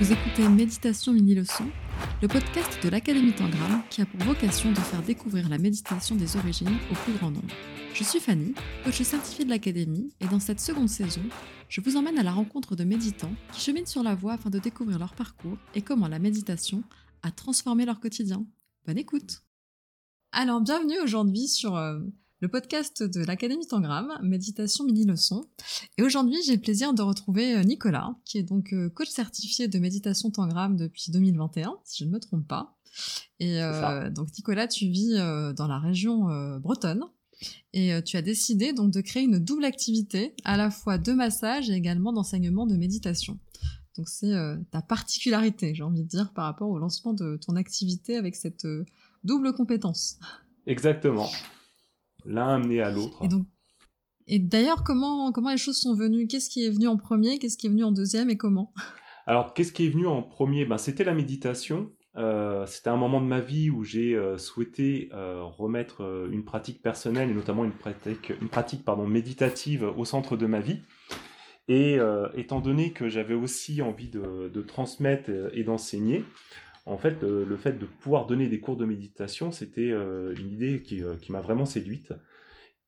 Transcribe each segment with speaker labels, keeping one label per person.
Speaker 1: Vous écoutez Méditation Mini Leçon, le podcast de l'Académie Tangram qui a pour vocation de faire découvrir la méditation des origines au plus grand nombre. Je suis Fanny, coach certifiée de l'Académie, et dans cette seconde saison, je vous emmène à la rencontre de méditants qui cheminent sur la voie afin de découvrir leur parcours et comment la méditation a transformé leur quotidien. Bonne écoute Alors, bienvenue aujourd'hui sur euh, le podcast de l'Académie Tangram, Méditation Mini Leçon. Et aujourd'hui, j'ai le plaisir de retrouver euh, Nicolas, qui est donc euh, coach certifié de méditation Tangram depuis 2021, si je ne me trompe pas. Et euh, donc Nicolas, tu vis dans la région bretonne et tu as décidé donc de créer une double activité, à la fois de massage et également d'enseignement de méditation. Donc c'est ta particularité, j'ai envie de dire, par rapport au lancement de ton activité avec cette double compétence.
Speaker 2: Exactement l'un amené à l'autre.
Speaker 1: Et, d'ailleurs, comment, comment les choses sont venues? Qu'est-ce qui est venu en premier? Qu'est-ce qui est venu en deuxième et comment?
Speaker 2: Alors, qu'est-ce qui est venu en premier? Ben, C'était la méditation. Euh, c'était un moment de ma vie où j'ai euh, souhaité euh, remettre une pratique personnelle et notamment une pratique, une pratique pardon, méditative au centre de ma vie. Et étant donné que j'avais aussi envie de, de transmettre et d'enseigner, en fait, euh, le fait de pouvoir donner des cours de méditation, c'était euh, une idée euh, qui, m'a vraiment séduite.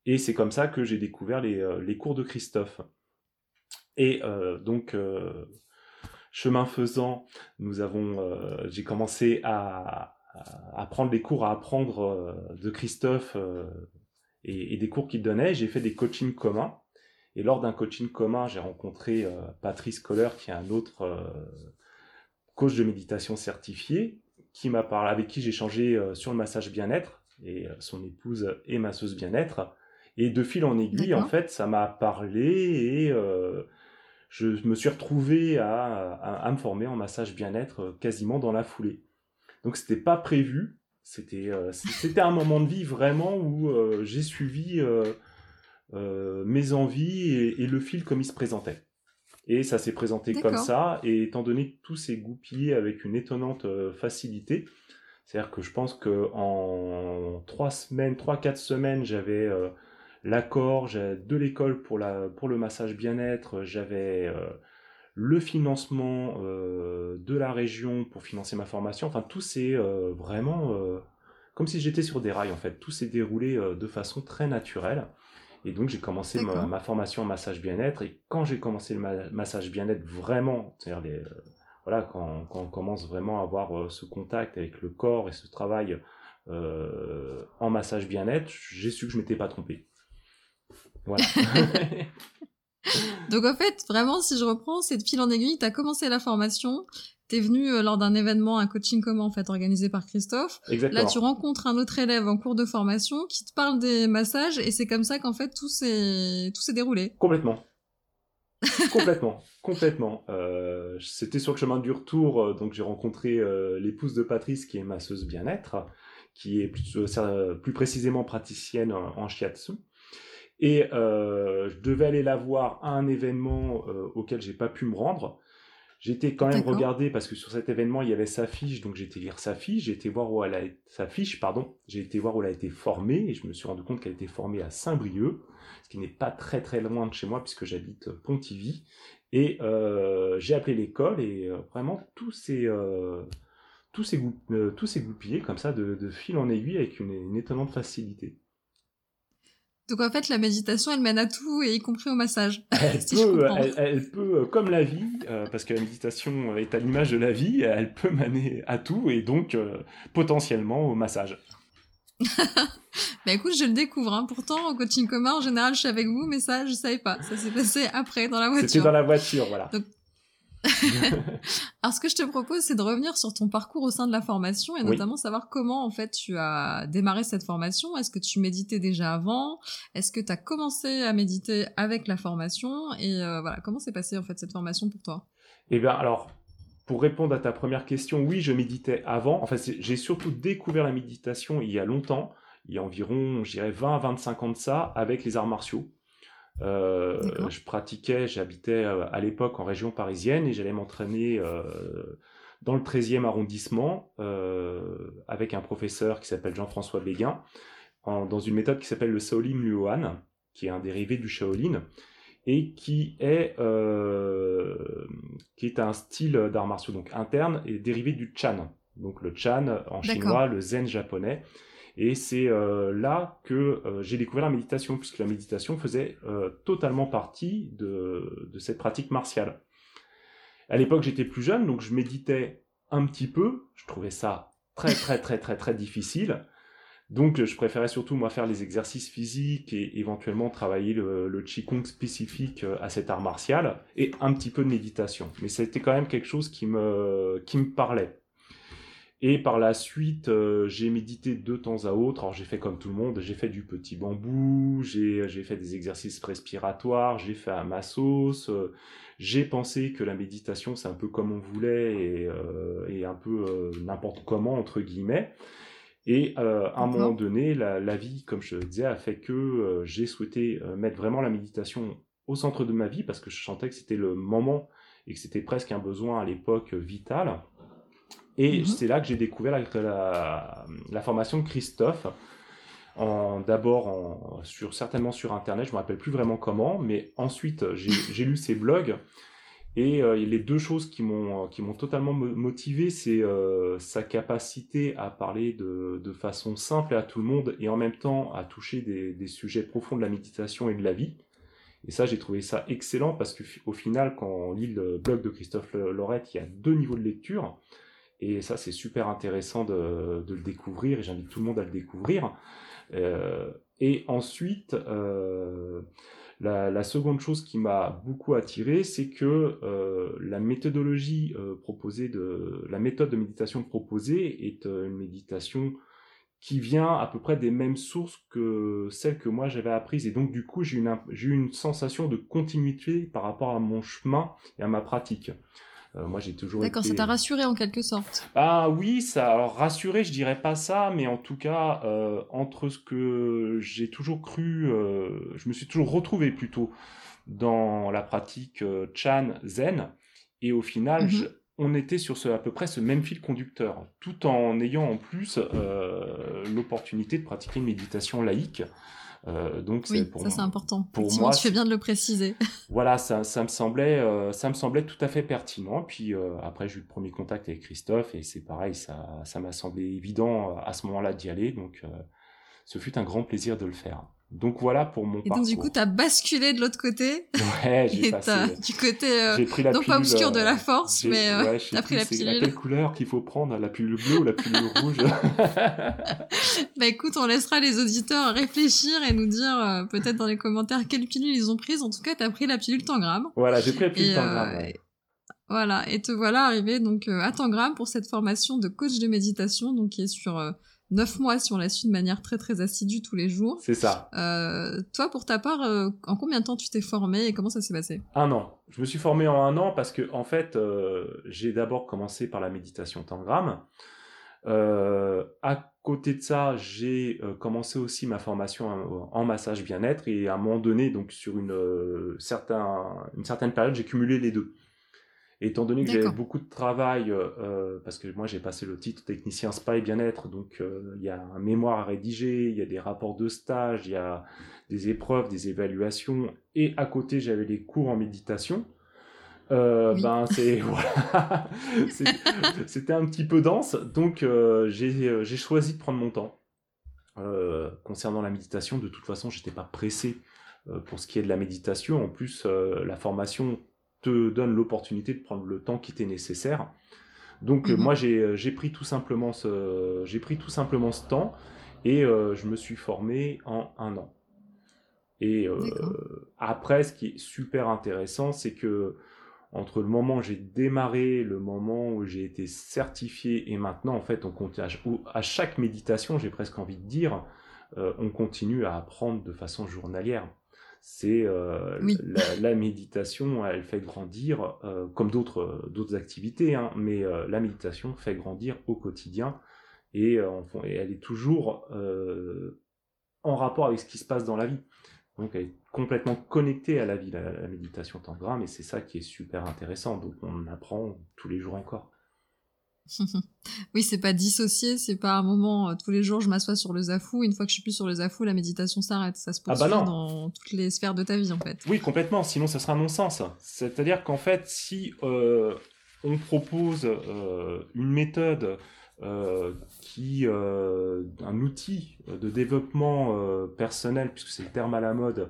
Speaker 2: Et c'est comme ça que j'ai découvert les, cours de Christophe. Et donc, chemin faisant, nous avons, j'ai commencé à, prendre les cours, à apprendre de Christophe et, et, des cours qu'il donnait. J'ai fait des coachings communs. Et lors d'un coaching commun, j'ai rencontré Patrice Coller, qui est un autre coach de méditation certifié, qui m'a parlé, avec qui j'ai changé euh, sur le massage bien-être, et euh, son épouse est masseuse bien-être. Et de fil en aiguille, en fait, ça m'a parlé et euh, je me suis retrouvé à, me former en massage bien-être quasiment dans la foulée. Donc c'était pas prévu, c'était c'était un moment de vie vraiment où j'ai suivi mes envies et, le fil comme il se présentait. Et ça s'est présenté comme ça, et étant donné que tout s'est goupillé avec une étonnante euh, facilité, c'est-à-dire que je pense qu'en trois semaines, trois, quatre semaines, j'avais euh, l'accord de l'école pour, la, pour le massage bien-être, j'avais euh, le financement de la région pour financer ma formation, enfin tout s'est vraiment comme si j'étais sur des rails en fait, tout s'est déroulé de façon très naturelle. Et donc j'ai commencé ma, formation en massage bien-être. Et quand j'ai commencé le massage bien-être vraiment, c'est-à-dire les, euh, voilà, quand, quand, on commence vraiment à avoir euh, ce contact avec le corps et ce travail euh, en massage bien-être, j'ai su que je m'étais pas trompé. Voilà.
Speaker 1: Donc en fait, vraiment, si je reprends, c'est de fil en aiguille, tu as commencé la formation, tu es venu euh, lors d'un événement, un coaching commun en fait organisé par Christophe.
Speaker 2: Exactement.
Speaker 1: Là, tu rencontres un autre élève en cours de formation qui te parle des massages et c'est comme ça qu'en fait tout s'est tout s'est déroulé.
Speaker 2: Complètement. complètement, complètement. Euh, c'était sur le chemin du retour, euh, donc j'ai rencontré l'épouse de Patrice qui est masseuse bien-être, qui est plus, plus précisément praticienne en, en shiatsu. Et je devais aller la voir à un événement auquel j'ai pas pu me rendre. J'étais quand même regardé parce que sur cet événement il y avait sa fiche, donc j'ai été lire sa fiche, j'ai été voir où elle a sa fiche, pardon, j'ai été voir où elle a été formée et je me suis rendu compte qu'elle était formée à Saint-Brieuc, ce qui n'est pas très très loin de chez moi puisque j'habite Pontivy. Et euh, j'ai appelé l'école et euh, vraiment tout s'est euh, tout s'est goupillé comme ça de, fil en aiguille avec une étonnante facilité.
Speaker 1: Donc en fait, la méditation, elle mène à tout, et y compris au massage.
Speaker 2: Elle, peut, euh, comme la vie, euh, parce que la méditation est à l'image de la vie, elle peut mener à tout, et donc euh, potentiellement au massage.
Speaker 1: bah écoute, je le découvre. Hein. Pourtant, au coaching commun, en général, je suis avec vous, mais ça, je savais pas. Ça s'est passé après, dans la voiture.
Speaker 2: C'était dans la voiture, voilà.
Speaker 1: Alors, ce que je te propose, c'est de revenir sur ton parcours au sein de la formation et notamment savoir comment, en fait, tu as démarré cette formation. Est-ce que tu méditais déjà avant? Est-ce que tu as commencé à méditer avec la formation? Et euh, voilà, comment s'est passée, en fait, cette formation pour toi?
Speaker 2: Eh bien, alors, pour répondre à ta première question, oui, je méditais avant. Enfin, j'ai surtout découvert la méditation il y a longtemps, il y a environ, je dirais, 20 à 25 ans de ça, avec les arts martiaux. Euh, je pratiquais, j'habitais euh, à l'époque en région parisienne et j'allais m'entraîner euh, dans le 13e arrondissement avec un professeur qui s'appelle Jean-François Béguin dans une méthode qui s'appelle le Shaolin Luohan, qui est un dérivé du Shaolin. et qui est, qui est un style d'arts martiaux donc interne et dérivé du Chan. Donc le Chan en chinois, le Zen japonais. Et c'est là que j'ai découvert la méditation, puisque la méditation faisait totalement partie de, de, cette pratique martiale. À l'époque, j'étais plus jeune, donc je méditais un petit peu. Je trouvais ça très, très, très, très, très difficile. Donc, je préférais surtout, moi, faire les exercices physiques et éventuellement travailler le, le Qigong spécifique à cet art martial et un petit peu de méditation. Mais c'était quand même quelque chose qui me, qui me parlait. Et par la suite, euh, j'ai médité de temps à autre. Alors j'ai fait comme tout le monde, j'ai fait du petit bambou, j'ai fait des exercices respiratoires, j'ai fait à ma sauce. Euh, j'ai pensé que la méditation, c'est un peu comme on voulait et, euh, et un peu n'importe comment, entre guillemets. Et à un moment donné, la, la, vie, comme je le disais, a fait que j'ai souhaité mettre vraiment la méditation au centre de ma vie parce que je sentais que c'était le moment et que c'était presque un besoin à l'époque vital. Et mhm. c'est là que j'ai découvert la, la, formation de Christophe. D'abord sur, certainement sur Internet, je ne me rappelle plus vraiment comment, mais ensuite j'ai lu ses blogs. Et euh, les deux choses qui m'ont totalement motivé, c'est euh, sa capacité à parler de, de, façon simple à tout le monde et en même temps à toucher des, des sujets profonds de la méditation et de la vie. Et ça, j'ai trouvé ça excellent parce qu'au final, quand on lit le blog de Christophe Lorette, il y a deux niveaux de lecture. Et ça, c'est super intéressant de, le découvrir et j'invite tout le monde à le découvrir. Euh, et ensuite, euh, la, seconde chose qui m'a beaucoup attiré, c'est que euh, la méthodologie proposée, de, la méthode de méditation proposée est une méditation qui vient à peu près des mêmes sources que celle que moi j'avais apprise. Et donc du coup, j'ai une, eu une sensation de continuité par rapport à mon chemin et à ma pratique.
Speaker 1: Euh, moi, j'ai toujours. D'accord, ça t'a rassuré en quelque sorte.
Speaker 2: Ah oui, ça. Alors rassuré, je dirais pas ça, mais en tout cas, euh, entre ce que j'ai toujours cru, euh, je me suis toujours retrouvé plutôt dans la pratique Chan Zen, et au final, mhm. on était sur ce, à peu près ce même fil conducteur, tout en ayant en plus l'opportunité de pratiquer une méditation laïque.
Speaker 1: Euh, donc oui, ça c'est important. Pour moi, tu fais bien de le préciser.
Speaker 2: voilà, ça, ça me semblait, euh, ça me semblait tout à fait pertinent. Puis euh, après, j'ai eu le premier contact avec Christophe et c'est pareil, ça, ça m'a semblé évident à ce moment-là d'y aller. Donc, ce fut un grand plaisir de le faire. Donc voilà pour mon
Speaker 1: et donc du coup, tu as basculé de l'autre côté.
Speaker 2: Ouais, j'ai passé.
Speaker 1: Du côté euh, pris la non pas obscur de la force, mais euh,
Speaker 2: tu as pris la pilule. quelle couleur qu'il faut prendre, la pilule bleue ou la pilule rouge
Speaker 1: Bah écoute, on laissera les auditeurs réfléchir et nous dire euh, peut-être dans les commentaires quelle pilule ils ont prise. En tout cas, tu as pris la pilule Tangram.
Speaker 2: Voilà, j'ai pris la pilule Tangram.
Speaker 1: Voilà, et te voilà arrivé donc à Tangram pour cette formation de coach de méditation, donc qui est sur 9 mois si on la suit de manière très très assidue tous les jours.
Speaker 2: C'est ça.
Speaker 1: Euh, toi, pour ta part, euh, en combien de temps tu t'es formé et comment ça s'est passé?
Speaker 2: Un an. Je me suis formé en un an parce que, en fait, euh, j'ai d'abord commencé par la méditation tangram. à côté de ça, j'ai commencé aussi ma formation en, massage bien-être et à un moment donné, donc sur une, une certaine période, j'ai cumulé les deux étant donné que j'avais beaucoup de travail, euh, euh, parce que moi j'ai passé le titre technicien spa et bien-être, donc euh, il y a un mémoire à rédiger, il y a des rapports de stage, il y a des épreuves, des évaluations, et à côté j'avais les cours en méditation. Ben c'est voilà, c'était un petit peu dense, donc j'ai choisi de prendre mon temps. concernant la méditation, de toute façon, j'étais pas pressé pour ce qui est de la méditation. En plus, la formation te donne l'opportunité de prendre le temps qui était nécessaire. Donc euh, mhm. moi euh, j'ai pris tout simplement ce j'ai pris tout simplement ce temps et euh, je me suis formé en un an. Et après ce qui est super intéressant c'est que entre le moment où j'ai démarré, le moment où j'ai été certifié et maintenant en fait on compte à chaque méditation j'ai presque envie de dire on continue à apprendre de façon journalière c'est euh, la, méditation, elle fait grandir, euh, comme d'autres d'autres activités, hein, mais euh, la méditation fait grandir au quotidien et, elle est toujours en rapport avec ce qui se passe dans la vie. Donc elle est complètement connectée à la vie, la, la méditation tangram, et c'est ça qui est super intéressant. Donc on apprend tous les jours encore.
Speaker 1: oui, c'est pas dissocié, c'est pas un moment euh, tous les jours je m'assois sur le zafou, une fois que je suis plus sur le zafou, la méditation s'arrête. Ça se ah bah poursuit dans toutes les sphères de ta vie en fait.
Speaker 2: Oui, complètement, sinon ça sera un non-sens. C'est-à-dire qu'en fait, si euh, on propose euh, une méthode qui, un outil de développement personnel, puisque c'est le terme à la mode,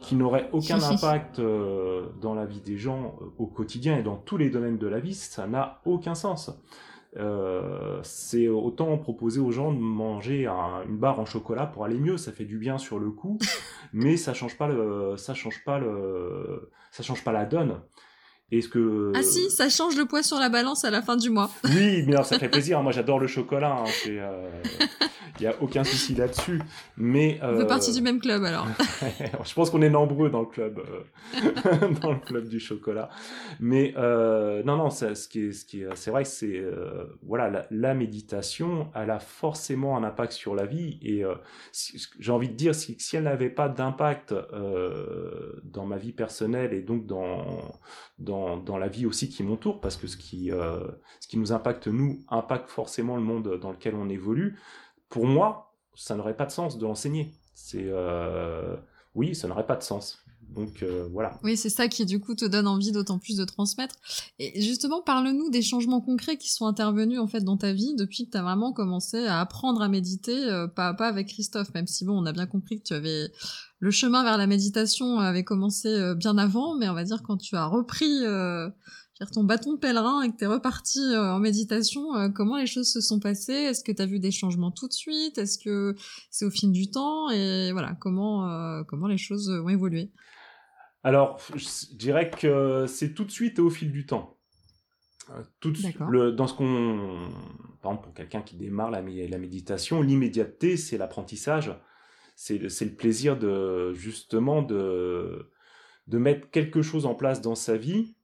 Speaker 2: qui n'aurait aucun impact dans la vie des gens au quotidien et dans tous les domaines de la vie, ça n'a aucun sens. Euh, c'est autant proposer aux gens de manger une barre en chocolat pour aller mieux, ça fait du bien sur le coup, mais ça change pas le, ça change pas le, ça change pas la donne.
Speaker 1: Est-ce que ah si, ça change le poids sur la balance à la fin du mois.
Speaker 2: Oui, mais ça fait plaisir. Moi, j'adore le chocolat. Hein. Euh, il n'y a aucun souci là-dessus. Mais
Speaker 1: on fait partie du même club alors.
Speaker 2: je pense qu'on est nombreux dans le club, euh, dans le club du chocolat. Mais euh, non, non, ce qui est, ce qui est, c'est vrai que c'est voilà, la, méditation, elle a forcément un impact sur la vie. Et j'ai envie de dire, si, si elle n'avait pas d'impact dans ma vie personnelle et donc dans dans, dans, la vie aussi qui m'entoure, parce que ce qui, euh, ce qui nous impacte, nous, impacte forcément le monde dans lequel on évolue. Pour moi, ça n'aurait pas de sens de l'enseigner. C'est, euh, oui, ça n'aurait pas de sens. Donc euh, voilà.
Speaker 1: Oui, c'est ça qui du coup te donne envie d'autant plus de transmettre. Et justement, parle-nous des changements concrets qui sont intervenus en fait dans ta vie depuis que tu as vraiment commencé à apprendre à méditer pas à pas avec Christophe, même si bon, on a bien compris que tu avais le chemin vers la méditation avait commencé euh, bien avant, mais on va dire quand tu as repris euh, ton bâton pèlerin et que tu es reparti euh, en méditation, comment les choses se sont passées? Est-ce que tu as vu des changements tout de suite? Est-ce que c'est au fil du temps? Et voilà, comment, comment les choses ont évolué?
Speaker 2: Alors, je dirais que c'est tout de suite et au fil du temps. Tout le, dans ce qu'on, par exemple, pour quelqu'un qui démarre la, la méditation, l'immédiateté, c'est l'apprentissage c'est le plaisir de justement de, de mettre quelque chose en place dans sa vie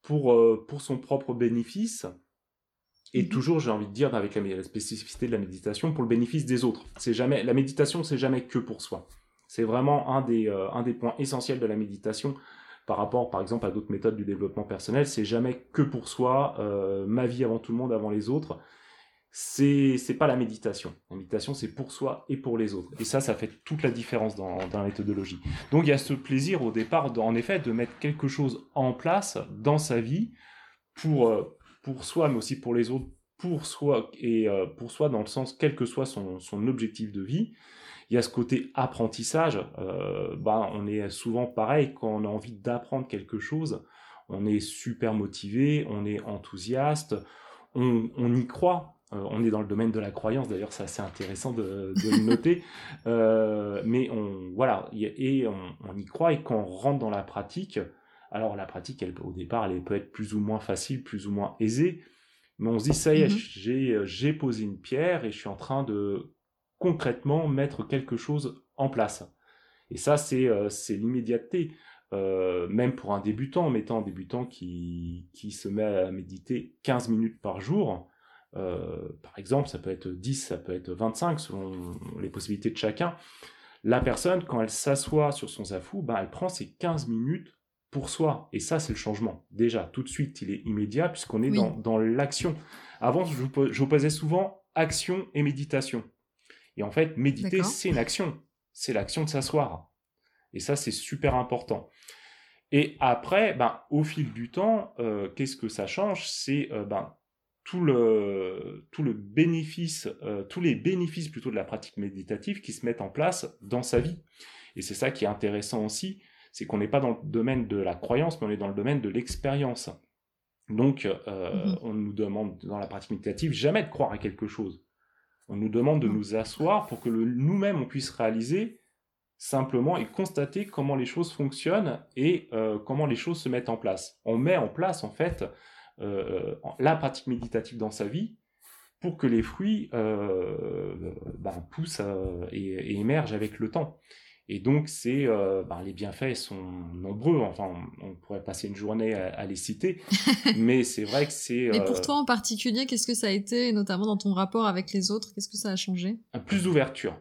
Speaker 2: pour, euh, pour son propre bénéfice. Et mmh toujours, j'ai envie de dire, avec la, spécificité de la méditation, pour le bénéfice des autres. C'est jamais la méditation, c'est jamais que pour soi. C'est vraiment un des, euh, un des points essentiels de la méditation par rapport, par exemple, à d'autres méthodes du développement personnel. C'est jamais que pour soi, euh, ma vie avant tout le monde, avant les autres c'est c'est pas la méditation. La méditation, c'est pour soi et pour les autres. Et ça, ça fait toute la différence dans, la méthodologie. Donc, il y a ce plaisir au départ, en effet, de mettre quelque chose en place dans sa vie pour, euh, pour soi, mais aussi pour les autres, pour soi et pour soi dans le sens quel que soit son, son objectif de vie. Il y a ce côté apprentissage. Euh, bah, on est souvent pareil quand on a envie d'apprendre quelque chose. On est super motivé, on est enthousiaste, on, on y croit euh, on est dans le domaine de la croyance, d'ailleurs, c'est assez intéressant de, le noter. Euh, mais on, voilà, et on, y croit, et quand on rentre dans la pratique, alors la pratique, elle, au départ, elle peut être plus ou moins facile, plus ou moins aisée, mais on se dit, ça y est, mm-hmm. j'ai posé une pierre et je suis en train de concrètement mettre quelque chose en place. Et ça, c'est euh, l'immédiateté. même pour un débutant, mettant un débutant qui, qui se met à méditer 15 minutes par jour, euh, par exemple, ça peut être 10, ça peut être 25, selon les possibilités de chacun. La personne, quand elle s'assoit sur son zafou, ben, elle prend ses 15 minutes pour soi. Et ça, c'est le changement. Déjà, tout de suite, il est immédiat puisqu'on est dans, l'action. Avant, je vous, posais souvent action et méditation. Et en fait, méditer, c'est une action. C'est l'action de s'asseoir. Et ça, c'est super important. Et après, ben, au fil du temps, euh, qu'est-ce que ça change? C'est euh, ben, tout le, tout le bénéfice, euh, tous les bénéfices plutôt de la pratique méditative qui se mettent en place dans sa vie. Et c'est ça qui est intéressant aussi, c'est qu'on n'est pas dans le domaine de la croyance, mais on est dans le domaine de l'expérience. Donc, euh, mhm. on nous demande dans la pratique méditative jamais de croire à quelque chose. On nous demande de nous asseoir pour que nous-mêmes on puisse réaliser simplement et constater comment les choses fonctionnent et euh, comment les choses se mettent en place. On met en place en fait euh, la pratique méditative dans sa vie pour que les fruits euh, ben, poussent euh, et, émergent avec le temps. Et donc, c'est, ben, les bienfaits sont nombreux. Enfin, on, pourrait passer une journée à, les citer, mais c'est vrai que c'est.
Speaker 1: Mais pour toi en particulier, qu'est-ce que ça a été, notamment dans ton rapport avec les autres Qu'est-ce que ça a changé?
Speaker 2: Plus d'ouverture,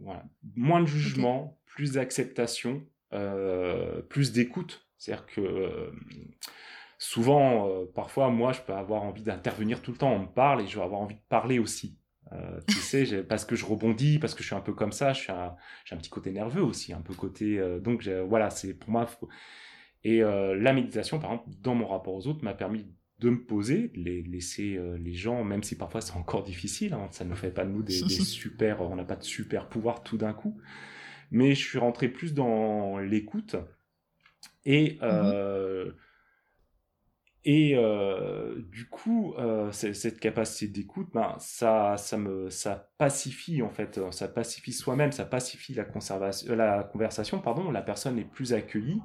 Speaker 2: voilà. moins de jugement, plus d'acceptation, plus d'écoute. C'est-à-dire que souvent, parfois, moi, je peux avoir envie d'intervenir tout le temps. On me parle et je vais avoir envie de parler aussi. Tu sais, parce que je rebondis, parce que je suis un peu comme ça, j'ai un, un, petit côté nerveux aussi, un peu côté. donc voilà, c'est pour moi. Et la méditation, par exemple, dans mon rapport aux autres, m'a permis de me poser, les, laisser euh, les gens, même si parfois c'est encore difficile, hein, ça ne fait pas de nous des, super, on n'a pas de super pouvoir tout d'un coup, mais je suis rentré plus dans l'écoute et euh, et euh, du coup cette capacité d'écoute, ben ça ça me ça pacifie en fait, ça pacifie soi-même, ça pacifie la conversation, pardon, la personne est plus accueillie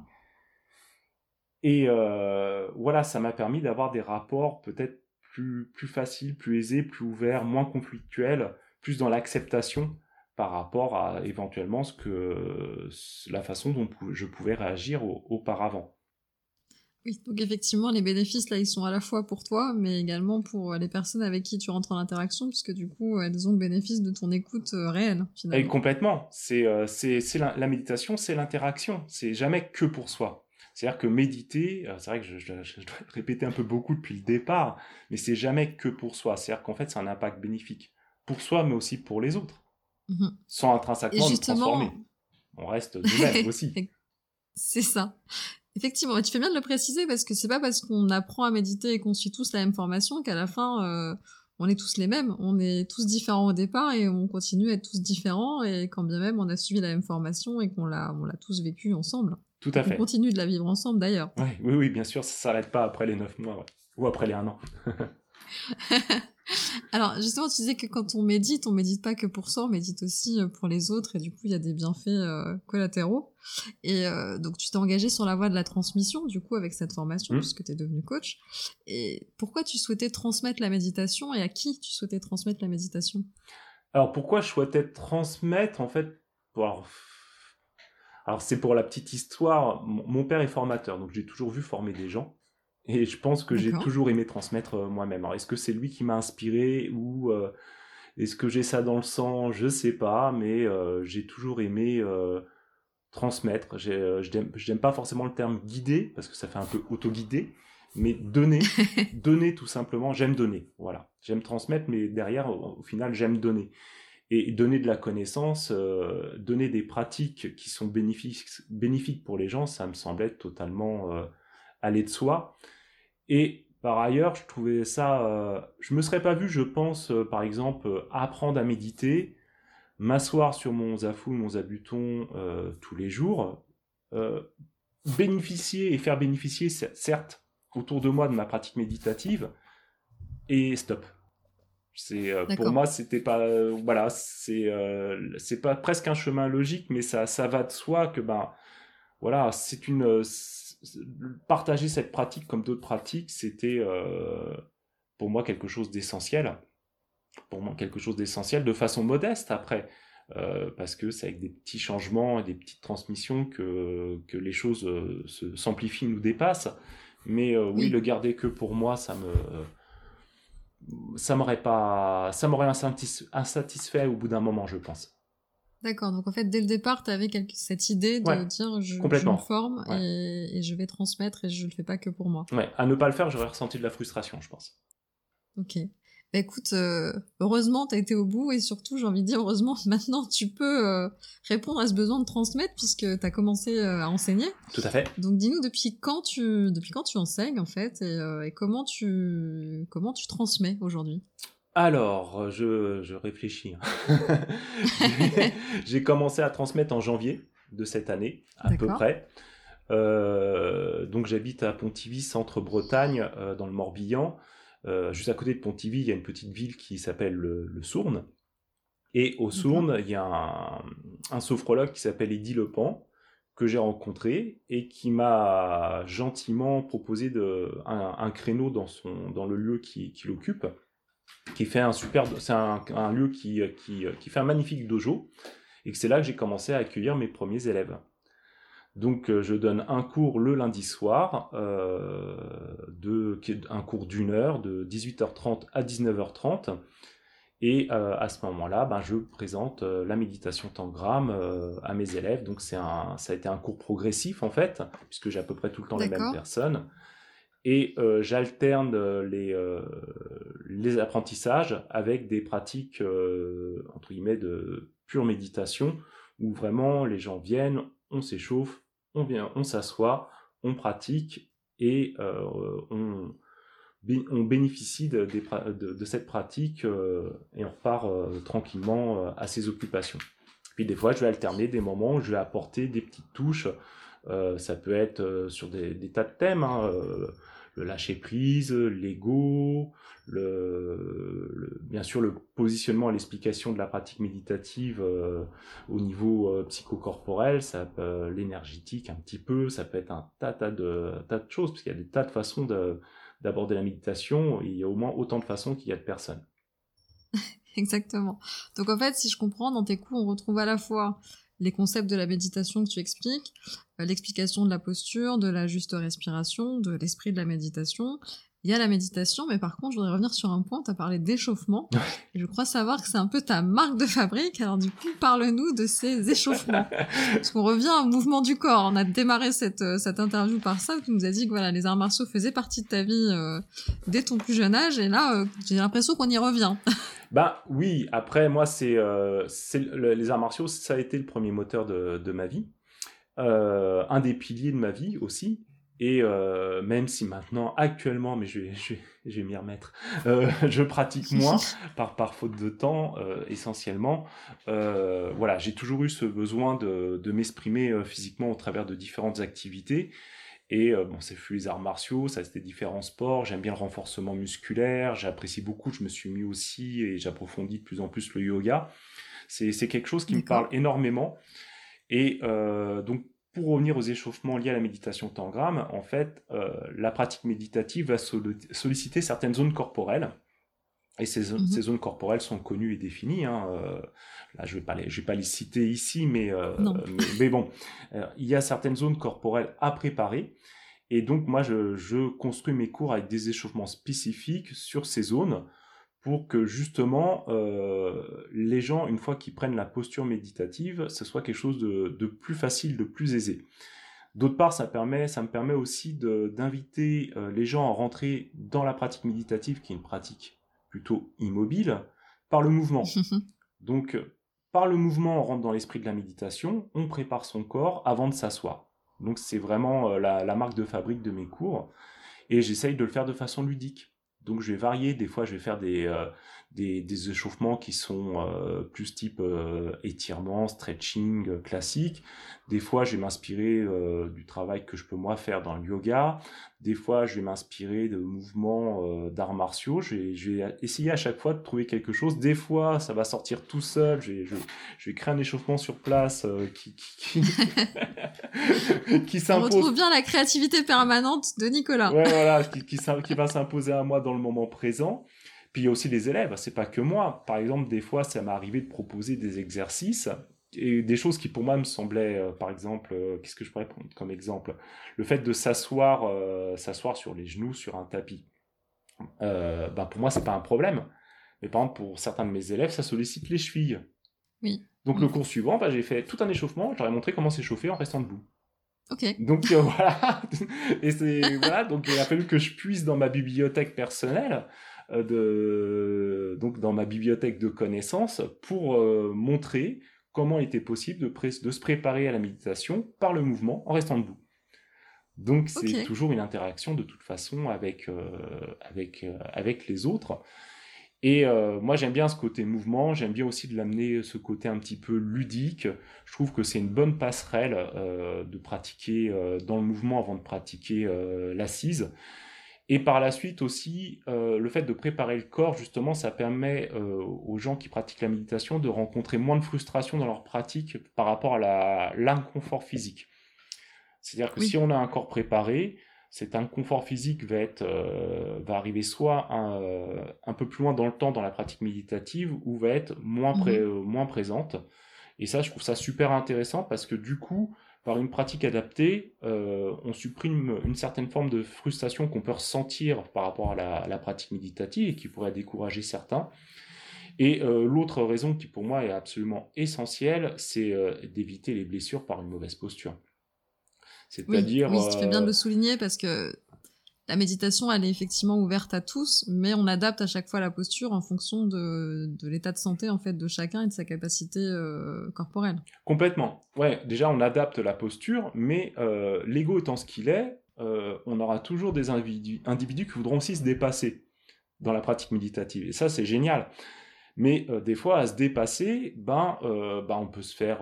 Speaker 2: et euh, voilà, ça m'a permis d'avoir des rapports peut-être plus, plus faciles, plus aisés, plus ouverts, moins conflictuels, plus dans l'acceptation par rapport à éventuellement ce que, la façon dont je pouvais réagir auparavant.
Speaker 1: Oui, donc effectivement, les bénéfices, là, ils sont à la fois pour toi, mais également pour les personnes avec qui tu rentres en interaction, puisque du coup, elles ont le bénéfice de ton écoute euh, réelle,
Speaker 2: finalement. Et complètement. C'est, euh, c'est, la, la méditation, c'est l'interaction. C'est jamais que pour soi. C'est-à-dire que méditer, euh, c'est vrai que je, dois le répéter un peu beaucoup depuis le départ, mais c'est jamais que pour soi. C'est-à-dire qu'en fait, c'est un impact bénéfique pour soi, mais aussi pour les autres, mmh sans intrinsèquement nous transformer. On reste nous-mêmes aussi.
Speaker 1: C'est ça. Effectivement, tu fais bien de le préciser parce que c'est pas parce qu'on apprend à méditer et qu'on suit tous la même formation qu'à la fin euh, on est tous les mêmes. On est tous différents au départ et on continue à être tous différents et quand bien même on a suivi la même formation et qu'on l'a on l'a tous vécu ensemble.
Speaker 2: Tout à fait.
Speaker 1: On continue de la vivre ensemble d'ailleurs.
Speaker 2: oui, oui, bien sûr, ça s'arrête pas après les neuf mois, ou après les un an.
Speaker 1: Alors justement, tu disais que quand on médite, on médite pas que pour soi, on médite aussi euh, pour les autres, et du coup, il y a des bienfaits euh, collatéraux. Et euh, donc, tu t'es engagé sur la voie de la transmission, du coup, avec cette formation, mmh. puisque tu es devenu coach. Et pourquoi tu souhaitais transmettre la méditation, et à qui tu souhaitais transmettre la méditation?
Speaker 2: Alors, pourquoi je souhaitais transmettre, en fait, alors c'est pour la petite histoire, mon père est formateur, donc j'ai toujours vu former des gens. Et je pense que j'ai toujours aimé transmettre euh, moi-même. Alors est-ce que c'est lui qui m'a inspiré ou euh, est-ce que j'ai ça dans le sang? Je sais pas, mais euh, j'ai toujours aimé transmettre. Je n'aime pas forcément le terme guider parce que ça fait un peu auto-guider, mais donner, donner tout simplement. J'aime donner, voilà. J'aime transmettre, mais derrière, au final, j'aime donner et donner de la connaissance, euh, donner des pratiques qui sont bénéfiques, bénéfiques pour les gens, ça me semblait totalement euh, aller de soi. Et par ailleurs, je trouvais ça, euh, je me serais pas vu, je pense, par exemple, apprendre à méditer, m'asseoir sur mon zafou, mon zabuton tous les jours, bénéficier et faire bénéficier, certes, autour de moi de ma pratique méditative, et stop. C'est euh, pour moi c'était pas euh, voilà c'est euh, c'est pas presque un chemin logique mais ça ça va de soi que ben voilà c'est une partager cette pratique comme d'autres pratiques c'était pour moi quelque chose d'essentiel pour moi quelque chose d'essentiel de façon modeste après parce que c'est avec des petits changements et des petites transmissions que, que les choses s'amplifient, nous dépassent. Mais oui, le garder que pour moi, ça me, ça m'aurait pas, ça m'aurait insatisfait au bout d'un moment, je pense.
Speaker 1: D'accord, donc en fait, dès le départ, tu avais cette idée de dire je, je, me forme et, je vais transmettre et je le fais pas que pour moi.
Speaker 2: Ouais, à ne pas le faire, j'aurais ressenti de la frustration, je pense.
Speaker 1: Ok. Bah, écoute, euh, heureusement, tu as été au bout et surtout, j'ai envie de dire, heureusement, maintenant, tu peux euh, répondre à ce besoin de transmettre puisque tu as commencé euh, à enseigner.
Speaker 2: Tout à fait.
Speaker 1: Donc, dis-nous, depuis quand tu, depuis quand tu enseignes, en fait, et, comment, tu, comment tu transmets aujourd'hui?
Speaker 2: Alors, je, je réfléchis. Hein. j'ai commencé à transmettre en janvier de cette année, à peu près. donc, j'habite à Pontivy, centre-Bretagne, dans le Morbihan. Euh, juste à côté de Pontivy, il y a une petite ville qui s'appelle le, Sourne. Et au Sourne, il y a un, sophrologue qui s'appelle Eddie Lepan, que j'ai rencontré et qui m'a gentiment proposé de, un, créneau dans, son, dans le lieu qu'il qui occupe, qui fait un super, c'est un, lieu qui, qui, qui, fait un magnifique dojo, et c'est là que j'ai commencé à accueillir mes premiers élèves. Donc euh, je donne un cours le lundi soir, euh, de, un cours d'une heure, de 18h30 à 19h30. Et euh, à ce moment-là, ben, je présente la méditation tangram à mes élèves. Donc c'est un, ça a été un cours progressif en fait, puisque j'ai à peu près tout le temps les mêmes personnes. Et j'alterne les, les apprentissages avec des pratiques, entre guillemets, de pure méditation, où vraiment les gens viennent, on s'échauffe, on vient, on s'assoit, on pratique et on on bénéficie de, cette pratique euh, et on repart euh, tranquillement euh, à ses occupations. Puis des fois, je vais alterner des moments où je vais apporter des petites touches. ça peut être sur des, tas de thèmes, hein, le lâcher prise, l'ego, le, bien sûr le positionnement et l'explication de la pratique méditative au niveau psychocorporel, ça l'énergétique un petit peu, ça peut être un tas, de tas de choses parce qu'il y a des tas de façons de d'aborder la méditation, il y a au moins autant de façons qu'il y a de personnes.
Speaker 1: Exactement. Donc en fait, si je comprends, dans tes cours, on retrouve à la fois les concepts de la méditation que tu expliques, euh, l'explication de la posture, de la juste respiration, de l'esprit de la méditation, il y a la méditation, mais par contre, je voudrais revenir sur un point, tu as parlé d'échauffement, je crois savoir que c'est un peu ta marque de fabrique, alors du coup, parle-nous de ces échauffements. Parce qu'on revient au mouvement du corps, on a démarré cette, euh, cette interview par ça, tu nous as dit que voilà, les arts martiaux faisaient partie de ta vie euh, dès ton plus jeune âge, et là, euh, j'ai l'impression qu'on y revient.
Speaker 2: bah oui, après, moi, c'est les arts martiaux, ça a été le premier moteur de, de ma vie. un des piliers de ma vie aussi, et euh, même si maintenant, actuellement, mais je vais, je vais, m'y remettre, euh, je pratique moins par, par faute de temps, euh, essentiellement. voilà, j'ai toujours eu ce besoin de, de m'exprimer physiquement au travers de différentes activités. Et bon, c'est fut les arts martiaux, ça c'était différents sports. J'aime bien le renforcement musculaire, j'apprécie beaucoup. Je me suis mis aussi et j'approfondis de plus en plus le yoga. C'est quelque chose qui me parle énormément. Et donc pour revenir aux échauffements liés à la méditation tangram, en fait, euh, la pratique méditative va solliciter certaines zones corporelles. Et ces, mhm. zones corporelles sont connues et définies. Hein, euh, là, je ne vais, pas les, vais pas les citer ici, mais, euh, mais, bon, il y a certaines zones corporelles à préparer. Et donc, moi, je, je construis mes cours avec des échauffements spécifiques sur ces zones pour que justement euh, les gens, une fois qu'ils prennent la posture méditative, ce soit quelque chose de, plus facile, de plus aisé. D'autre part, ça, permet, ça me permet aussi d'inviter euh, les gens à rentrer dans la pratique méditative, qui est une pratique plutôt immobile, par le mouvement. Donc, par le mouvement, on rentre dans l'esprit de la méditation, on prépare son corps avant de s'asseoir. Donc, c'est vraiment euh, la, la marque de fabrique de mes cours, et j'essaye de le faire de façon ludique. Donc je vais varier, des fois je vais faire des, euh, échauffements qui sont euh, plus type euh, étirement, stretching classique. Des fois je vais m'inspirer du travail que je peux moi faire dans le yoga. Des fois je vais m'inspirer de mouvements d'arts martiaux. Je vais, essayer à chaque fois de trouver quelque chose. Des fois ça va sortir tout seul. Je vais, créer un échauffement sur place qui, qui,
Speaker 1: qui, s'impose. On retrouve bien la créativité permanente de Nicolas.
Speaker 2: Ouais, voilà, qui, qui va s'imposer à moi dans le moment présent. Puis il y a aussi les élèves, c'est pas que moi. Par exemple, des fois, ça m'est arrivé de proposer des exercices et des choses qui pour moi me semblaient, euh, par exemple, euh, qu'est-ce que je pourrais prendre comme exemple? Le fait de s'asseoir, euh, s'asseoir sur les genoux sur un tapis. ben pour moi, c'est pas un problème. Mais par exemple, pour certains de mes élèves, ça sollicite les chevilles.
Speaker 1: Oui.
Speaker 2: Donc le cours suivant, ben, j'ai fait tout un échauffement, je leur ai montré comment s'échauffer en restant debout.
Speaker 1: Ok.
Speaker 2: Donc voilà, et c'est voilà, donc il a fallu que je puisse dans ma bibliothèque personnelle, de donc dans ma bibliothèque de connaissances, pour montrer comment il était possible de, de, se préparer à la méditation par le mouvement en restant debout. Donc c'est toujours une interaction de toute façon avec euh, avec avec les autres. Et euh, moi, j'aime bien ce côté mouvement, j'aime bien aussi de l'amener ce côté un petit peu ludique. Je trouve que c'est une bonne passerelle euh, de pratiquer euh, dans le mouvement avant de pratiquer l'assise. Et par la suite aussi, le fait de préparer le corps, justement, ça permet aux gens qui pratiquent la méditation de rencontrer moins de frustration dans leur pratique par rapport à l'inconfort physique. C'est-à-dire que si on a un corps préparé, cet inconfort physique va, être, euh, va arriver soit un, euh, un, peu plus loin dans le temps dans la pratique méditative ou va être moins, mmh euh, moins présente. Et ça, je trouve ça super intéressant parce que du coup, par une pratique adaptée, on supprime une certaine forme de frustration qu'on peut ressentir par rapport à la, la, pratique méditative et qui pourrait décourager certains. Et l'autre raison qui pour moi est absolument essentielle, c'est d'éviter les blessures par une mauvaise posture.
Speaker 1: C'est-à-dire. Oui, tu fais bien de le souligner parce que la méditation, elle est effectivement ouverte à tous, mais on adapte à chaque fois la posture en fonction de, l'état de santé en fait de chacun et de sa capacité euh, corporelle.
Speaker 2: Complètement. Ouais, déjà on adapte la posture, mais euh, l'ego étant ce qu'il est, euh, on aura toujours des individus, individus qui voudront aussi se dépasser dans la pratique méditative. Et ça, c'est génial. Mais des fois, à se dépasser, ben, ben on peut se faire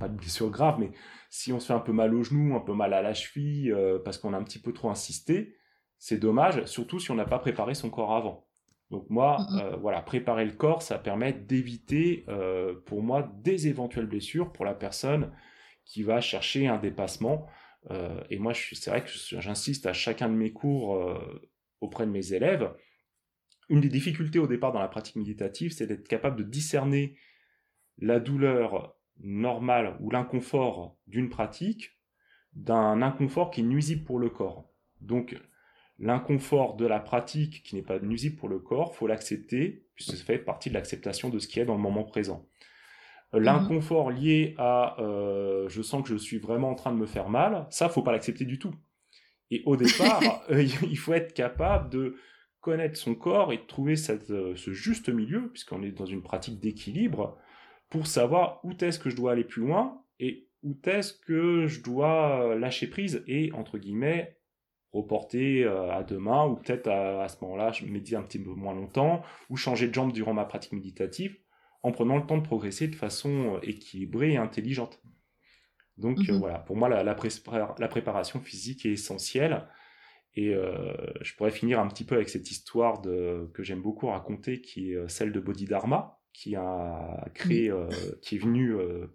Speaker 2: pas de blessure grave, mais si on se fait un peu mal au genou, un peu mal à la cheville, euh, parce qu'on a un petit peu trop insisté, c'est dommage, surtout si on n'a pas préparé son corps avant. Donc moi, euh, voilà, préparer le corps, ça permet d'éviter, euh, pour moi, des éventuelles blessures pour la personne qui va chercher un dépassement. et moi, c'est vrai que j'insiste à chacun de mes cours auprès de mes élèves. Une des difficultés au départ dans la pratique méditative, c'est d'être capable de discerner la douleur normal ou l'inconfort d'une pratique d'un inconfort qui est nuisible pour le corps. Donc l'inconfort de la pratique qui n'est pas nuisible pour le corps, faut l'accepter puisque ça fait partie de l'acceptation de ce qui est dans le moment présent. Mhm. L'inconfort lié à euh, je sens que je suis vraiment en train de me faire mal, ça faut pas l'accepter du tout. Et au départ, euh, il faut être capable de connaître son corps et de trouver euh, ce juste milieu, puisqu'on est dans une pratique d'équilibre, pour savoir où est-ce que je dois aller plus loin et où est-ce que je dois lâcher prise et, entre guillemets, reporter euh, à demain ou peut-être à, ce moment-là, je médite un petit peu moins longtemps ou changer de jambe durant ma pratique méditative en prenant le temps de progresser de façon euh, équilibrée et intelligente. Donc euh, mhm. voilà, pour moi, la, préparation physique est essentielle. Et je pourrais finir un petit peu avec cette histoire de, que j'aime beaucoup raconter, qui est celle de Bodhidharma, qui a créé, euh, qui est venu, euh,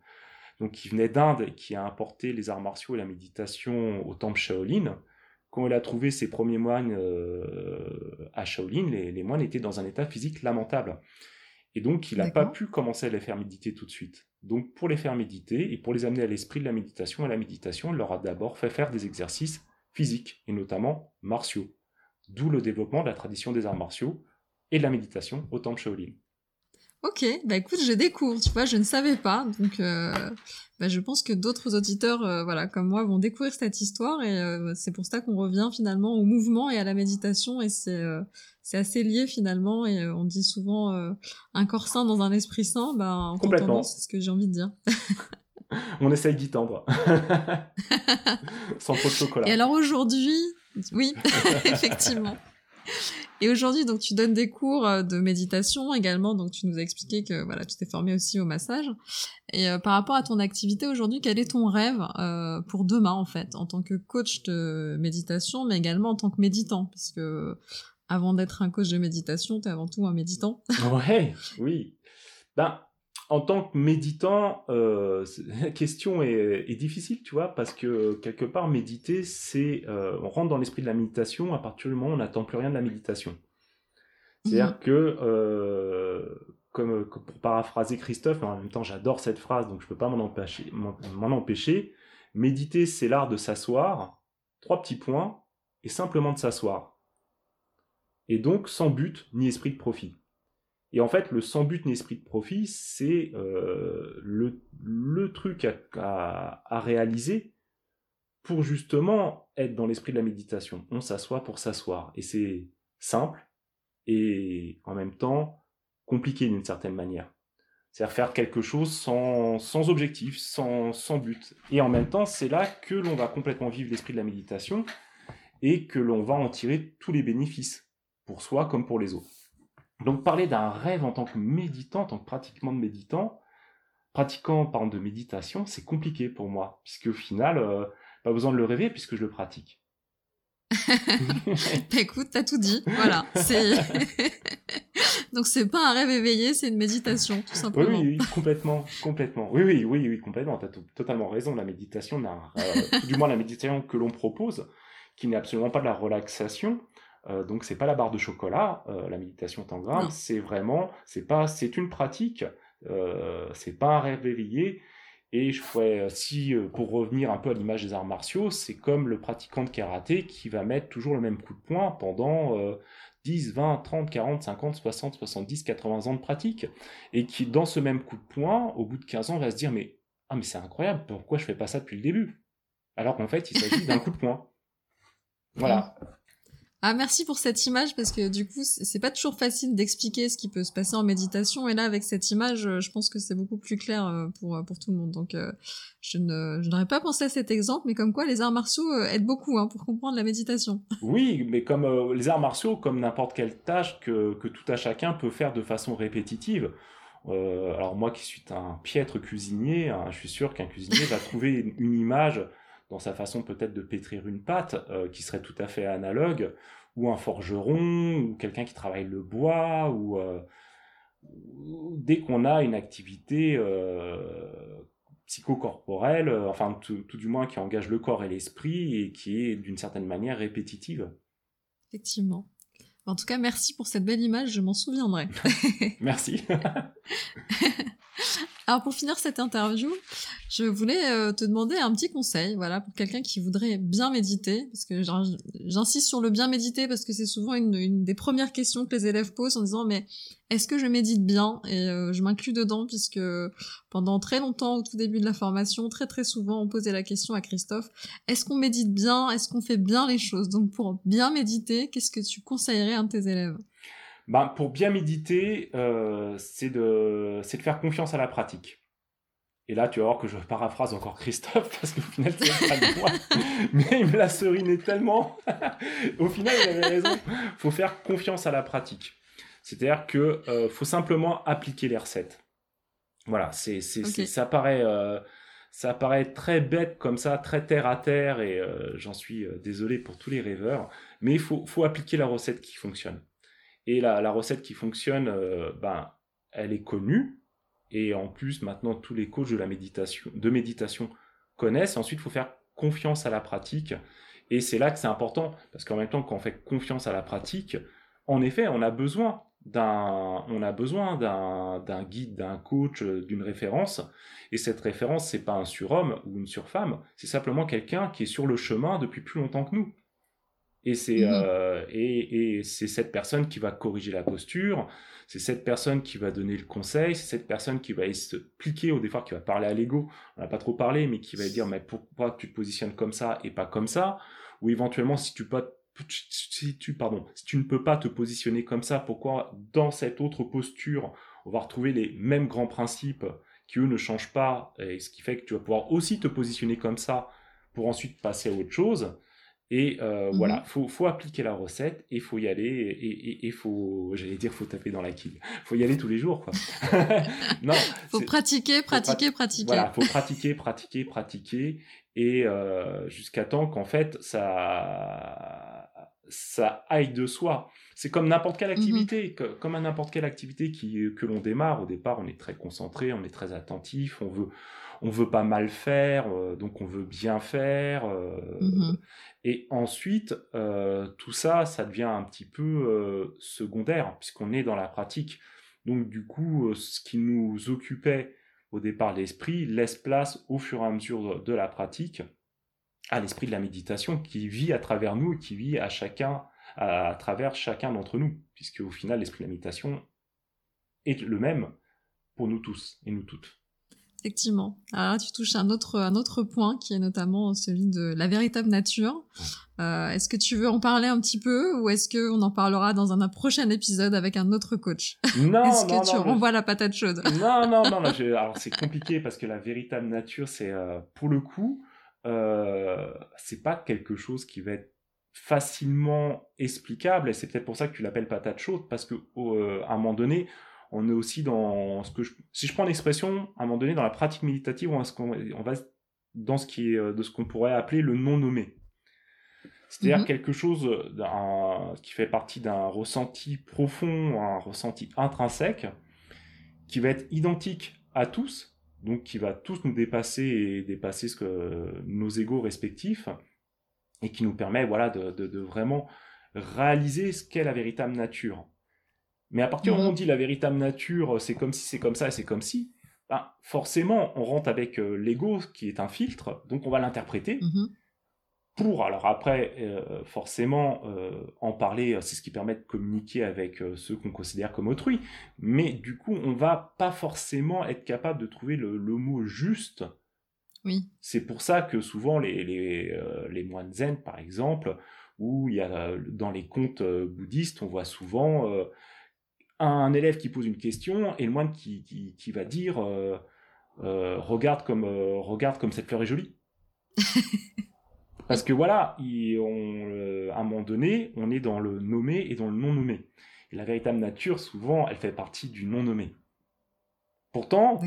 Speaker 2: donc qui venait d'Inde et qui a importé les arts martiaux et la méditation au temple Shaolin. Quand il a trouvé ses premiers moines euh, à Shaolin, les, moines étaient dans un état physique lamentable. Et donc, il n'a pas pu commencer à les faire méditer tout de suite. Donc, pour les faire méditer et pour les amener à l'esprit de la méditation, à la méditation, il leur a d'abord fait faire des exercices physiques, et notamment martiaux. D'où le développement de la tradition des arts martiaux et de la méditation au temple Shaolin.
Speaker 1: Ok, bah écoute, je découvre, tu vois, je ne savais pas, donc euh, bah, je pense que d'autres auditeurs, euh, voilà, comme moi, vont découvrir cette histoire et euh, c'est pour ça qu'on revient finalement au mouvement et à la méditation et c'est c'est assez lié finalement et on dit souvent un corps sain dans un esprit sain, bah en Complètement. c'est ce que j'ai envie de dire.
Speaker 2: on essaye d'y tendre, sans trop de chocolat.
Speaker 1: Et alors aujourd'hui, oui, effectivement. Et aujourd'hui, donc, tu donnes des cours euh, de méditation également. Donc, tu nous as expliqué que voilà, tu t'es formé aussi au massage. Et euh, par rapport à ton activité aujourd'hui, quel est ton rêve euh, pour demain, en fait, en tant que coach de méditation, mais également en tant que méditant, parce que avant d'être un coach de méditation, tu es avant tout un méditant.
Speaker 2: ouais, oui. Ben, en tant que méditant, euh, la question est, difficile, tu vois, parce que quelque part, méditer, c'est. Euh, on rentre dans l'esprit de la méditation à partir du moment où on n'attend plus rien de la méditation. C'est-à-dire mhm. que, euh, comme, pour paraphraser Christophe, en même temps, j'adore cette phrase, donc je ne peux pas m'en empêcher, m'en empêcher. Méditer, c'est l'art de s'asseoir, trois petits points, et simplement de s'asseoir. Et donc, sans but ni esprit de profit. Et en fait, le sans but ni esprit de profit, c'est euh, le, truc à, réaliser pour justement être dans l'esprit de la méditation. On s'assoit pour s'asseoir. Et c'est simple et en même temps compliqué d'une certaine manière. C'est-à-dire faire quelque chose sans, objectif, sans, sans but. Et en même temps, c'est là que l'on va complètement vivre l'esprit de la méditation et que l'on va en tirer tous les bénéfices, pour soi comme pour les autres. Donc parler d'un rêve en tant que méditant, en tant que pratiquement de méditant, pratiquant par exemple de méditation, c'est compliqué pour moi, puisque au final, euh, pas besoin de le rêver puisque je le pratique.
Speaker 1: bah écoute, t'as tout dit, voilà. Donc c'est pas un rêve éveillé, c'est une méditation, tout simplement.
Speaker 2: Oui, oui, complètement, complètement. Oui, oui, oui, oui, complètement. T'as totalement raison. La méditation euh, du moins la méditation que l'on propose, qui n'est absolument pas de la relaxation, euh, donc c'est pas la barre de chocolat, euh, la méditation tangram, c'est vraiment, c'est pas, c'est une pratique, euh, c'est pas un rêve éveillé. Et je pourrais, si pour revenir un peu à l'image des arts martiaux, c'est comme le pratiquant de karaté qui va mettre toujours le même coup de poing pendant 10, 20, 30, 40, 50, 60, 70, 80 ans de pratique, et qui dans ce même coup de poing, au bout de 15 ans, va se dire mais ah mais c'est incroyable, pourquoi je fais pas ça depuis le début? Alors qu'en fait, il s'agit d'un coup de poing. Voilà.
Speaker 1: Ah, merci pour cette image parce que du coup, c'est pas toujours facile d'expliquer ce qui peut se passer en méditation. Et là, avec cette image, euh, je pense que c'est beaucoup plus clair euh, pour, euh, pour tout le monde. Donc, je ne, je n'aurais pas pensé à cet exemple, mais comme quoi les arts martiaux aident beaucoup hein, pour comprendre la méditation.
Speaker 2: Oui, mais comme les arts martiaux, comme n'importe quelle tâche que, que tout à chacun peut faire de façon répétitive. alors moi qui suis un piètre cuisinier, hein, je suis sûr qu'un cuisinier va trouver une image dans sa façon peut-être de pétrir une pâte, euh, qui serait tout à fait analogue, ou un forgeron, ou quelqu'un qui travaille le bois, ou, euh, dès qu'on a une activité euh, psychocorporelle, enfin tout, du moins qui engage le corps et l'esprit, et qui est d'une certaine manière répétitive.
Speaker 1: Effectivement. En tout cas, merci pour cette belle image, je m'en souviendrai.
Speaker 2: merci.
Speaker 1: Alors pour finir cette interview, je voulais euh, te demander un petit conseil, voilà, pour quelqu'un qui voudrait bien méditer, parce que j'insiste sur le bien méditer parce que c'est souvent une, des premières questions que les élèves posent en disant mais est-ce que je médite bien? Et euh, je m'inclus dedans puisque pendant très longtemps, au tout début de la formation, très très souvent, on posait la question à Christophe est-ce qu'on médite bien? Est-ce qu'on fait bien les choses? Donc pour bien méditer, qu'est-ce que tu conseillerais à un de tes élèves?
Speaker 2: Ben, pour bien méditer, euh, c'est de, de faire confiance à la pratique. Et là, tu vas voir que je paraphrase encore Christophe, parce qu'au final, c'est pas de moi. Mais il me l'a seriné tellement. au final, il avait raison. faut faire confiance à la pratique. C'est-à-dire que euh, faut simplement appliquer les recettes. Voilà, c'est, ça paraît, euh, ça paraît très bête comme ça, très terre à terre, et euh, j'en suis désolé pour tous les rêveurs. Mais il faut, faut appliquer la recette qui fonctionne. Et la, recette qui fonctionne, euh, ben, elle est connue. Et en plus, maintenant, tous les coachs de la méditation, de méditation connaissent. Ensuite, il faut faire confiance à la pratique. Et c'est là que c'est important, parce qu'en même temps, quand on fait confiance à la pratique, en effet, on a besoin d'un, on a besoin d'un, d'un guide, d'un coach, d'une référence. Et cette référence, c'est pas un surhomme ou une surfemme, c'est simplement quelqu'un qui est sur le chemin depuis plus longtemps que nous. Et c'est mmh. euh, et, et c'est cette personne qui va corriger la posture, c'est cette personne qui va donner le conseil, c'est cette personne qui va expliquer au départ, qui va parler à l'ego, on n'a pas trop parlé, mais qui va dire mais pourquoi tu te positionnes comme ça et pas comme ça, ou éventuellement si tu pas si tu pardon si tu ne peux pas te positionner comme ça, pourquoi dans cette autre posture on va retrouver les mêmes grands principes qui eux ne changent pas, et ce qui fait que tu vas pouvoir aussi te positionner comme ça pour ensuite passer à autre chose. Et euh, mmh voilà, faut, faut appliquer la recette et faut y aller et, et, faut, j'allais dire, faut taper dans la quille. Faut y aller tous les jours, quoi.
Speaker 1: non. faut pratiquer, pratiquer, pratiquer.
Speaker 2: Voilà, faut pratiquer, pratiquer, pratiquer et euh, jusqu'à temps qu'en fait ça, ça aille de soi. C'est comme n'importe quelle mmh activité, comme à n'importe quelle activité qui, que l'on démarre. Au départ, on est très concentré, on est très attentif, on veut, on veut pas mal faire, euh, donc on veut bien faire. Euh, mmh et ensuite, euh, tout ça, ça devient un petit peu secondaire, puisqu'on est dans la pratique. Donc du coup, ce qui nous occupait au départ l'esprit laisse place au fur et à mesure de la pratique à l'esprit de la méditation qui vit à travers nous et qui vit à chacun, à, travers chacun d'entre nous, puisque au final, l'esprit de la méditation est le même pour nous tous et nous toutes.
Speaker 1: Effectivement. Alors tu touches un autre, un autre point qui est notamment celui de la véritable nature. Euh, est-ce que tu veux en parler un petit peu ou est-ce qu'on en parlera dans un, prochain épisode avec un autre coach?
Speaker 2: Non,
Speaker 1: Est-ce
Speaker 2: que
Speaker 1: tu renvoies la patate chaude?
Speaker 2: Non, non, non. alors c'est compliqué parce que la véritable nature, c'est euh, pour le coup, euh, c'est pas quelque chose qui va être facilement explicable et c'est peut-être pour ça que tu l'appelles patate chaude parce que euh, à un moment donné on est aussi dans ce que je, si je prends l'expression à un moment donné dans la pratique méditative on va, on va dans ce qui est euh, de ce qu'on pourrait appeler le non nommé c'est-à-dire mm-hmm. quelque chose qui fait partie d'un ressenti profond un ressenti intrinsèque qui va être identique à tous donc qui va tous nous dépasser et dépasser ce que nos égaux respectifs et qui nous permet voilà de, vraiment réaliser ce qu'est la véritable nature. Mais à partir du moment où on mhm. dit la véritable nature, c'est comme si, c'est comme ça c'est comme si, ben, forcément, on rentre avec euh, l'ego qui est un filtre, donc on va l'interpréter. Mhm pour, alors après, euh, forcément, euh, en parler, euh, c'est ce qui permet de communiquer avec ceux qu'on considère comme autrui, mais du coup, on va pas forcément être capable de trouver le, mot juste
Speaker 1: Oui.
Speaker 2: C'est pour ça que souvent les, les, euh, les moines zen, par exemple, où il y a dans les contes euh, bouddhistes, on voit souvent euh, un élève qui pose une question et le moine qui, qui, qui va dire euh, euh, regarde comme euh, regarde comme cette fleur est jolie. Parce que voilà, il- on, à un moment donné, on est dans le nommé et dans le non nommé. Et la véritable nature, souvent, elle fait partie du non nommé. Pourtant,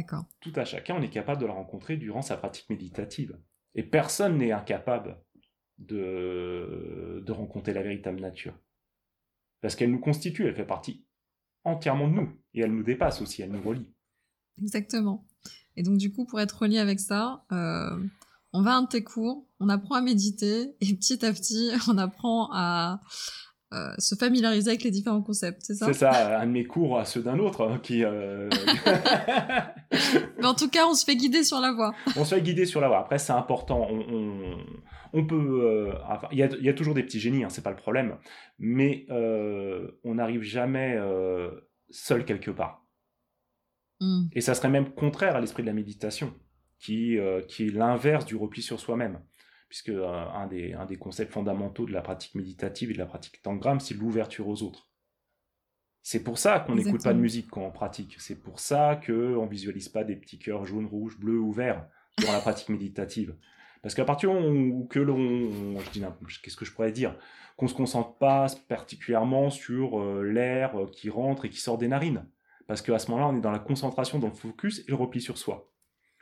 Speaker 2: tout à chacun, on est capable de la rencontrer durant sa pratique méditative. Et personne n'est incapable de, de rencontrer la véritable nature. Parce qu'elle nous constitue, elle fait partie entièrement de nous. Et elle nous dépasse aussi, elle nous relie.
Speaker 1: Exactement. Et donc, du coup, pour être relié avec ça, euh, on va à un de tes cours, on apprend à méditer, et petit à petit, on apprend à euh, se familiariser avec les différents concepts, c'est ça
Speaker 2: C'est ça, un de mes cours à ceux d'un autre hein, qui... euh,
Speaker 1: Mais en tout cas, on se fait guider sur la voie.
Speaker 2: on se fait guider sur la voie. Après, c'est important. On, on, on peut. euh, il y, a, il y a toujours des petits génies, hein, c'est pas le problème. Mais on n'arrive jamais seul quelque part.
Speaker 1: Hmm.
Speaker 2: Et ça serait même contraire à l'esprit de la méditation, qui, qui est l'inverse du repli sur soi-même. Puisque euh, un, des, un des concepts fondamentaux de la pratique méditative et de la pratique tangram, c'est l'ouverture aux autres. C'est pour ça qu'on n'écoute pas de musique quand on pratique. C'est pour ça qu'on ne visualise pas des petits cœurs jaunes, rouges, bleus ou verts durant la pratique méditative. Parce qu'à partir du moment où que l'on, je dis qu'est-ce que je pourrais dire, qu'on se concentre pas particulièrement sur euh, l'air euh, qui rentre et qui sort des narines, parce qu'à ce moment-là, on est dans la concentration, dans le focus et le repli sur soi.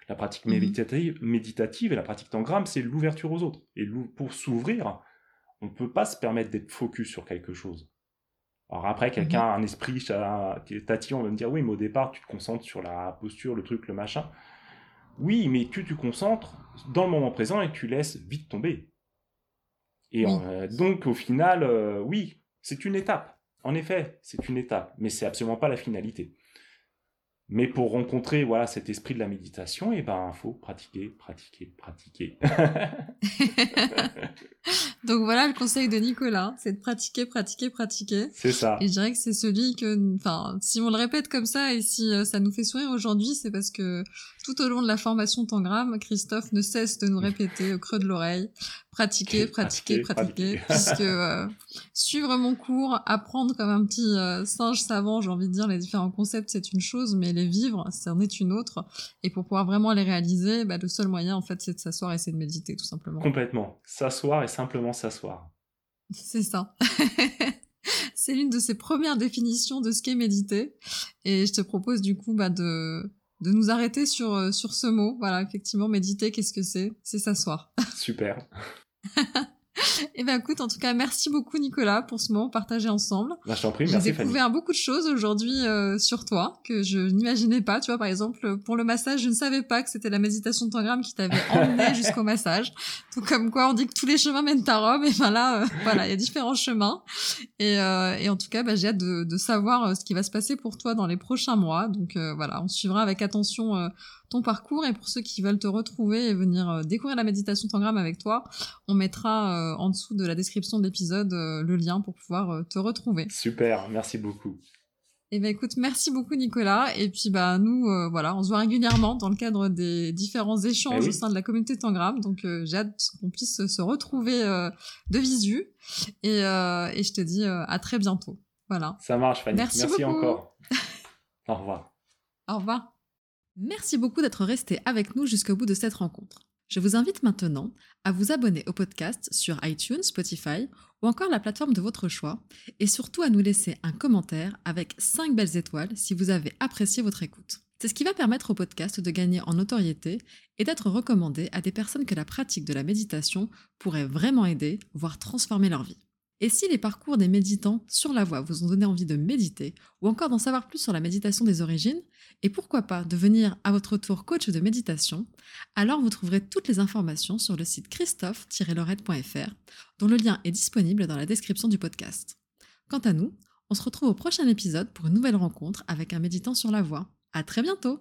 Speaker 2: La pratique
Speaker 1: Mhm.
Speaker 2: méditative, méditative et la pratique tangram, c'est l'ouverture aux autres. Et pour s'ouvrir, on ne peut pas se permettre d'être focus sur quelque chose. Alors après, quelqu'un a un esprit cha- qui est tatillon va me dire oui, mais au départ, tu te concentres sur la posture, le truc, le machin. Oui, mais tu te concentres dans le moment présent et tu laisses vite tomber. Et
Speaker 1: Oui.
Speaker 2: euh, donc, au final, euh, oui, c'est une étape. En effet, c'est une étape, mais c'est absolument pas la finalité. Mais pour rencontrer voilà cet esprit de la méditation, et ben faut pratiquer, pratiquer, pratiquer.
Speaker 1: Donc voilà le conseil de Nicolas, c'est de pratiquer, pratiquer, pratiquer.
Speaker 2: c'est ça.
Speaker 1: Et je dirais que c'est celui que, enfin, si on le répète comme ça et si euh, ça nous fait sourire aujourd'hui, c'est parce que tout au long de la formation Tangram, Christophe ne cesse de nous répéter au creux de l'oreille, pratiquer, pratiquer,
Speaker 2: Pratiquer,
Speaker 1: puisque euh, suivre mon cours, apprendre comme un petit euh, singe savant, j'ai envie de dire, les différents concepts, c'est une chose, mais les vivre, c'en est une autre. Et pour pouvoir vraiment les réaliser, bah, le seul moyen, en fait, c'est de s'asseoir et c'est de méditer, tout simplement.
Speaker 2: Complètement. S'asseoir et simplement s'asseoir.
Speaker 1: C'est ça. c'est l'une de ses premières définitions de ce qu'est méditer. Et je te propose du coup bah, de, de nous arrêter sur, euh, sur ce mot. Voilà, effectivement, méditer, qu'est-ce que c'est? C'est s'asseoir.
Speaker 2: Super.
Speaker 1: Et ben écoute, en tout cas, merci beaucoup Nicolas pour ce moment partagé ensemble.
Speaker 2: Bah, je t'en prie,
Speaker 1: J'ai
Speaker 2: merci Fanny.
Speaker 1: découvert beaucoup de choses aujourd'hui euh, sur toi que je n'imaginais pas. Tu vois, par exemple, pour le massage, je ne savais pas que c'était la méditation de tangram qui t'avait emmené jusqu'au massage. Tout comme quoi, on dit que tous les chemins mènent à Rome. Et ben là, euh, voilà, il y a différents chemins. Et, euh, et en tout cas, bah, j'ai hâte de, de savoir euh, ce qui va se passer pour toi dans les prochains mois. Donc euh, voilà, on suivra avec attention euh, ton parcours. Et pour ceux qui veulent te retrouver et venir euh, découvrir la méditation tangram avec toi, on mettra euh, en dessous de la description de l'épisode euh, le lien pour pouvoir te retrouver.
Speaker 2: Super, merci beaucoup.
Speaker 1: Eh ben écoute, merci beaucoup Nicolas. Et puis bah nous, euh, voilà, on se voit régulièrement dans le cadre des différents échanges
Speaker 2: Eh oui.
Speaker 1: au sein de la communauté Tangram. Donc euh, j'ai hâte qu'on puisse se retrouver euh, de visu. Et, et je te dis à très bientôt. Voilà.
Speaker 2: Ça marche, Fanny.
Speaker 1: Merci
Speaker 2: encore. Au revoir.
Speaker 1: Au revoir. Merci beaucoup d'être resté avec nous jusqu'au bout de cette rencontre. Je vous invite maintenant à vous abonner au podcast sur iTunes, Spotify ou encore la plateforme de votre choix et surtout à nous laisser un commentaire avec 5 belles étoiles si vous avez apprécié votre écoute. C'est ce qui va permettre au podcast de gagner en notoriété et d'être recommandé à des personnes que la pratique de la méditation pourrait vraiment aider, voire transformer leur vie. Et si les parcours des méditants sur la voie vous ont donné envie de méditer ou encore d'en savoir plus sur la méditation des origines, et pourquoi pas devenir à votre tour coach de méditation, alors vous trouverez toutes les informations sur le site christophe-lorette.fr, dont le lien est disponible dans la description du podcast. Quant à nous, on se retrouve au prochain épisode pour une nouvelle rencontre avec un méditant sur la voie. À très bientôt!